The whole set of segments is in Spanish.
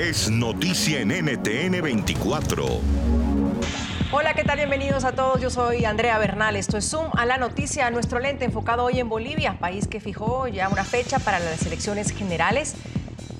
es noticia en NTN 24. Hola, ¿qué tal? Bienvenidos a todos. Yo soy Andrea Bernal. Esto es Zoom a la noticia, nuestro lente enfocado hoy en Bolivia, país que fijó ya una fecha para las elecciones generales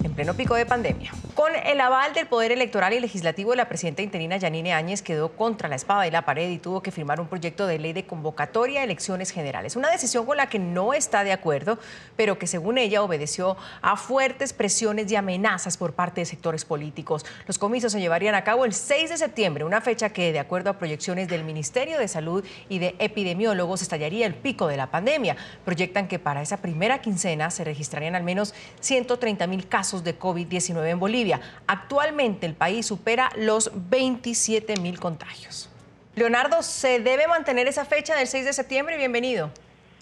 en pleno pico de pandemia. Con el aval del Poder Electoral y Legislativo, la presidenta interina Yanine Áñez quedó contra la espada y la pared y tuvo que firmar un proyecto de ley de convocatoria a elecciones generales. Una decisión con la que no está de acuerdo, pero que según ella obedeció a fuertes presiones y amenazas por parte de sectores políticos. Los comicios se llevarían a cabo el 6 de septiembre, una fecha que, de acuerdo a proyecciones del Ministerio de Salud y de epidemiólogos, estallaría el pico de la pandemia. Proyectan que para esa primera quincena se registrarían al menos 130 mil casos de COVID-19 en Bolivia. Actualmente el país supera los 27 mil contagios. Leonardo, ¿se debe mantener esa fecha del 6 de septiembre? Bienvenido.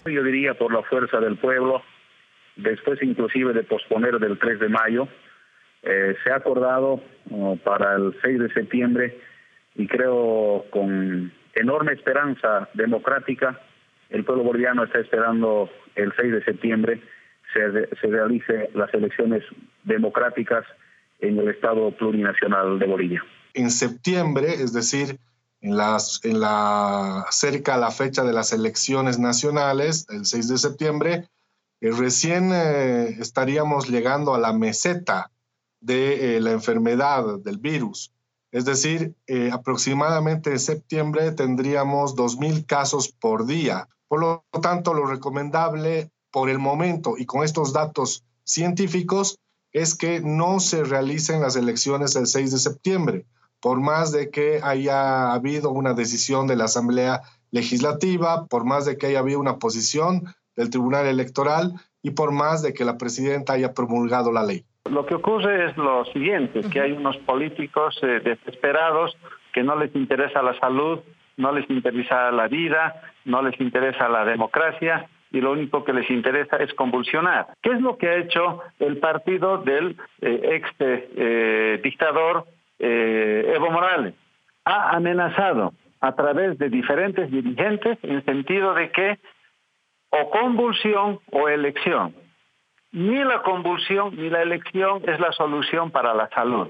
Yo diría por la fuerza del pueblo, después inclusive de posponer del 3 de mayo, eh, se ha acordado uh, para el 6 de septiembre y creo con enorme esperanza democrática, el pueblo boliviano está esperando el 6 de septiembre se, se las elecciones democráticas en el Estado plurinacional de Bolivia. En septiembre, es decir, en, en la, cerca a la fecha de las elecciones nacionales, el 6 de septiembre, eh, recién eh, estaríamos llegando a la meseta de eh, la enfermedad del virus. Es decir, aproximadamente en septiembre tendríamos 2.000 casos por día. Por lo tanto, lo recomendable por el momento y con estos datos científicos es que no se realicen las elecciones el 6 de septiembre, por más de que haya habido una decisión de la Asamblea Legislativa, por más de que haya habido una posición del Tribunal Electoral y por más de que la presidenta haya promulgado la ley. Lo que ocurre es lo siguiente, que hay unos políticos eh, desesperados que no les interesa la salud, no les interesa la vida, no les interesa la democracia y lo único que les interesa es convulsionar. ¿Qué es lo que ha hecho el partido del eh, ex eh, dictador eh, Evo Morales? Ha amenazado a través de diferentes dirigentes en sentido de que o convulsión o elección. Ni la convulsión ni la elección es la solución para la salud.